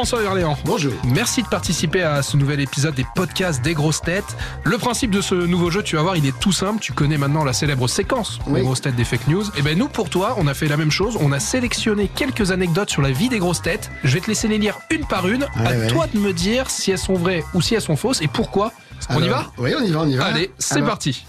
François Verléan. Bonjour. Merci de participer à ce nouvel épisode des podcasts des grosses têtes. Le principe de ce nouveau jeu, tu vas voir, il est tout simple. Tu connais maintenant la célèbre séquence des Oui. grosses têtes des fake news. Et ben nous, pour toi, on a fait la même chose. On a sélectionné quelques anecdotes sur la vie des grosses têtes. Je vais te laisser les lire une par une. à Ouais, toi de me dire si elles sont vraies ou si elles sont fausses et pourquoi. On y va? Oui, on y va, on y va. Allez, c'est parti.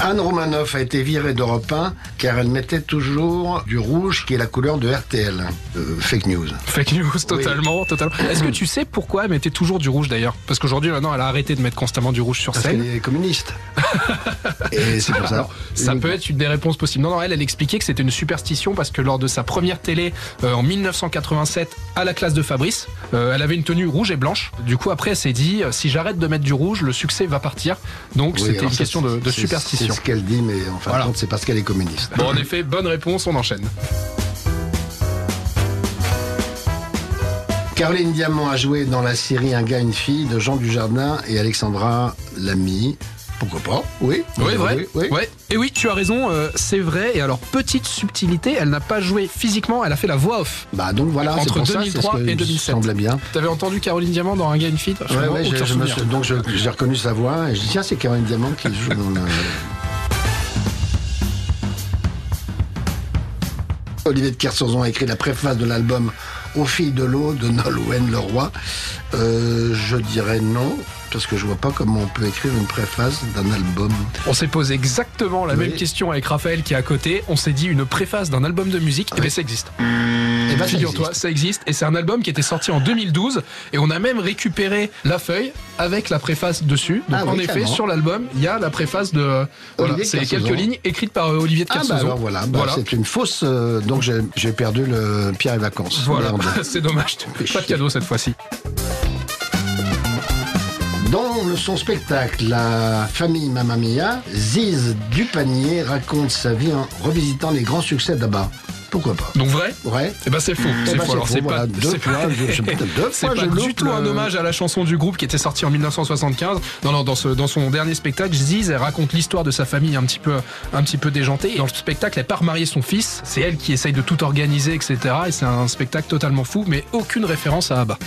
Anne Romanoff a été virée d'Europe 1 car elle mettait toujours du rouge qui est la couleur de RTL. Euh, fake news. Fake news, totalement, totalement. Est-ce que tu sais pourquoi elle mettait toujours du rouge d'ailleurs? Parce qu'aujourd'hui, maintenant, elle a arrêté de mettre constamment du rouge sur Parce scène. qu'elle est communiste. Et c'est pour ça. Alors, ça peut être une des réponses possibles. Non, non, elle, elle expliquait que c'était une superstition parce que lors de sa première télé euh, en 1987 à la classe de Fabrice, euh, elle avait une tenue rouge et blanche. Du coup, après, elle s'est dit si j'arrête de mettre du rouge, le succès va partir. Donc, Oui, c'était une question de, de c'est- superstition. C'est ce qu'elle dit, mais en fin Voilà. de compte, c'est parce qu'elle est communiste. Bon, en effet, bonne réponse, on enchaîne. Caroline Diamant a joué dans la série Un gars, une fille de Jean Dujardin et Alexandra Lamy. Pourquoi pas? Oui. Oui, vrai. Oui, oui. Ouais. Et oui, tu as raison, euh, c'est vrai. Et alors, petite subtilité, elle n'a pas joué physiquement, elle a fait la voix off. Bah donc voilà, Entre pour ça, c'est 2003 ce que et il me 2007. semblait bien. T'avais entendu Caroline Diamant dans Un gars, une fille? Ouais, Franchement, ouais, aucun je- je me souvenir. suis- donc j'ai reconnu sa voix et je dis tiens c'est Caroline Diamant qui joue dans le... Olivier de Kersauzon a écrit la préface de l'album Aux filles de l'eau de Nolwenn Leroy. Euh, je dirais non, parce que je vois pas comment on peut écrire une préface d'un album. On s'est posé exactement la Oui. même question avec Raphaël qui est à côté. On s'est dit une préface d'un album de musique. Et bien ça existe. Ça Figure-toi, ça existe. Et c'est un album qui était sorti en 2012. Et on a même récupéré la feuille avec la préface dessus. Donc Ah en oui, effet, sur l'album, il y a la préface de. Voilà, Olivier de c'est quelques lignes écrites par euh, Olivier de Ah bah Kersauzon. alors voilà, bah, voilà. c'est une fausse. euh, donc j'ai perdu le Pierre et Vacances. Voilà, c'est dommage. Pas de cadeau cette fois-ci. Dans le- son spectacle La famille Mamma Mia, Ziz Dupanier raconte sa vie en revisitant les grands succès d'Abba. Pourquoi pas Donc vrai Ouais. Eh ben c'est faux. Eh C'est ben, faux. Alors c'est voilà, pas. deux fois, pas- je- je- peut-être deux C'est fois, pas je du tout un hommage à la chanson du groupe qui était sortie en 1975. Non, non, dans, ce, dans son dernier spectacle, Ziz, elle raconte l'histoire de sa famille un petit peu, un petit peu déjantée. Dans le spectacle, elle part marier son fils. C'est elle qui essaye de tout organiser, etc. Et c'est un spectacle totalement fou, mais aucune référence à Abba.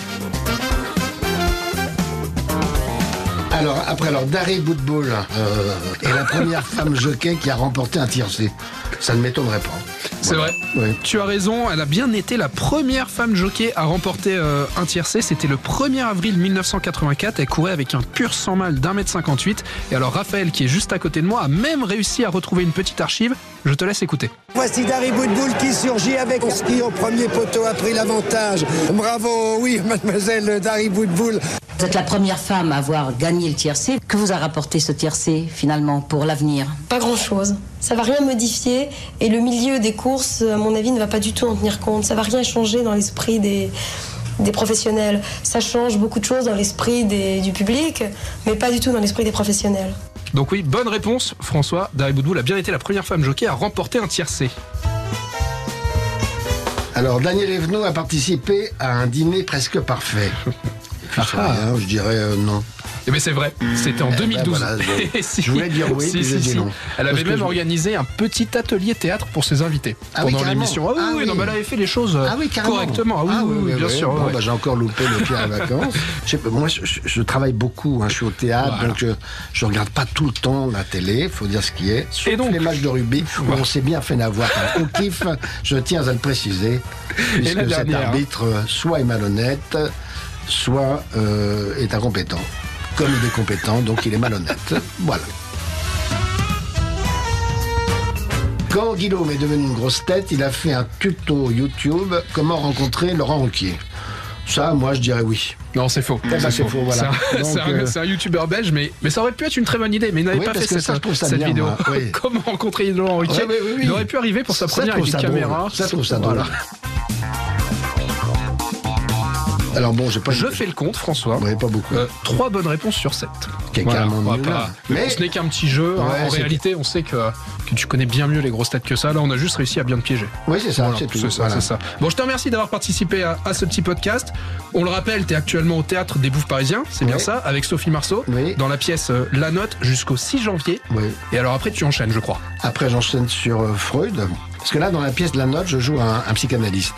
Alors, après, alors, Dari Boudboul euh, est la première femme jockey qui a remporté un tiercé. Ça ne m'étonnerait pas. C'est vrai. Tu as raison, elle a bien été la première femme jockey à remporter euh, un tiercé. C'était le 1er avril 1984. Elle courait avec un pur sang mal d'un mètre 58. Et alors Raphaël, qui est juste à côté de moi, a même réussi à retrouver une petite archive. Je te laisse écouter. Voici Dari Boudboul qui surgit avec son ski au premier poteau, a pris l'avantage. Bravo, oui, mademoiselle Dari Boudboul. Vous êtes la première femme à avoir gagné le tiercé. Que vous a rapporté ce tiercé finalement pour l'avenir? Pas grand-chose. Ça va rien modifier et le milieu des courses, à mon avis, ne va pas du tout en tenir compte. Ça va rien changer dans l'esprit des, des professionnels. Ça change beaucoup de choses dans l'esprit des- du public, mais pas du tout dans l'esprit des professionnels. Donc oui, bonne réponse, François. Dari Boudboul a bien été la première femme jockey à remporter un tiercé. Alors, Daniel Evenot a participé à un dîner presque parfait. Rien, je dirais euh, non. Eh bien c'est vrai, c'était en ben 2012. voilà, je- Et si- je voulais dire oui, si, puis si, j'ai dit si. non. Elle avait même je- organisé un petit atelier théâtre pour ses invités Ah oui, pendant carrément. l'émission. Ah oui, Ah oui, oui. non, mais elle avait fait les choses euh, Ah oui, correctement. Ah oui, oui, oui, bien sûr. Bon, ouais. bah, j'ai encore loupé le Pierre et Vacances. Moi, je, travaille beaucoup. hein, je suis au théâtre, Voilà. donc je, je regarde pas tout le temps la télé. faut dire ce qui est. Sauf Et donc les matchs de rugby où Voilà. on s'est bien fait n'avoir qu'un au kiff. Je tiens à le préciser, puisque cet hein. arbitre euh, soit est malhonnête, soit euh, est incompétent. Comme il est compétent, donc il est malhonnête. Voilà. Quand Guillaume est devenu une grosse tête, il a fait un tuto YouTube comment rencontrer Laurent Ruquier. Ça, moi, je dirais oui. Non, c'est faux. c'est faux, voilà. C'est un, euh, youtubeur belge, mais, mais ça aurait pu être une très bonne idée, mais il n'avait Oui, pas fait cette, ça, cette bien, vidéo. oui. Comment rencontrer Laurent Ruquier Ouais, oui. Il aurait pu arriver pour sa Ça, première avec une caméra. Ça, trouve ça Voilà. Alors bon, j'ai pas. Je fais le compte, François. Ouais, pas beaucoup. Euh, trois bonnes réponses sur 7. Qui est carrément on va nul, pas- là. Mais- ce n'est qu'un petit jeu. hein. En réalité, on sait que, que tu connais bien mieux les grosses têtes que ça. Là, on a juste réussi à bien te piéger. Oui, c'est ça, Voilà, c'est ça, voilà. ça. Bon, je te remercie d'avoir participé à, à ce petit podcast. On le rappelle, tu es actuellement au théâtre des Bouffes Parisiens, c'est bien ça, avec Sophie Marceau, Oui. dans la pièce euh, La Note jusqu'au 6 janvier. Oui. Et alors après, tu enchaînes, je crois. Après, j'enchaîne sur euh, Freud. Parce que là, dans la pièce de la note, je joue un, un psychanalyste.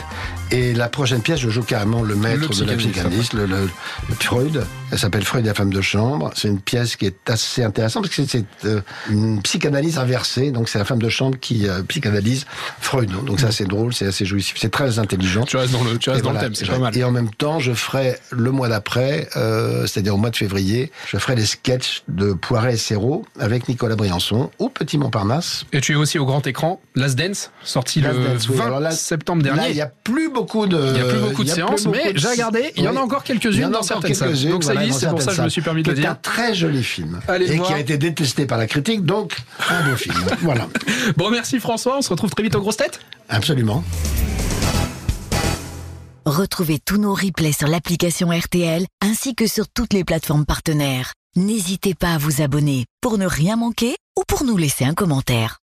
Et la prochaine pièce, je joue carrément le maître Le de la psychanalyste, psychanalyste, le, le- le Freud. Elle s'appelle Freud et la femme de chambre. C'est une pièce qui est assez intéressante parce que c'est euh, une psychanalyse inversée. Donc c'est la femme de chambre qui euh, psychanalyse Freud. Donc ça, c'est drôle, c'est assez jouissif, c'est très intelligent. Tu restes dans le, tu restes dans voilà. le thème, c'est pas mal. Et en même temps, je ferai le mois d'après, euh, c'est-à-dire au mois de février, je ferai des sketchs de Poiret et Serrault avec Nicolas Briançon au Petit Montparnasse. Et tu es aussi au grand écran, Last Dance, sorti Last le Dance, oui. 20 Alors là- septembre dernier. il n'y a plus beaucoup de. Il y a plus beaucoup de séances, mais j'ai regardé, il y en a encore quelques-unes dans certaines salles. Donc ça existe, c'est pour ça que je me suis permis de le dire. C'est un très joli film. Et voir. qui a été détesté par la critique, donc un beau film. Voilà. Bon, merci François, on se retrouve très vite aux grosses têtes. Absolument. Retrouvez tous nos replays sur l'application RTL ainsi que sur toutes les plateformes partenaires. N'hésitez pas à vous abonner pour ne rien manquer ou pour nous laisser un commentaire.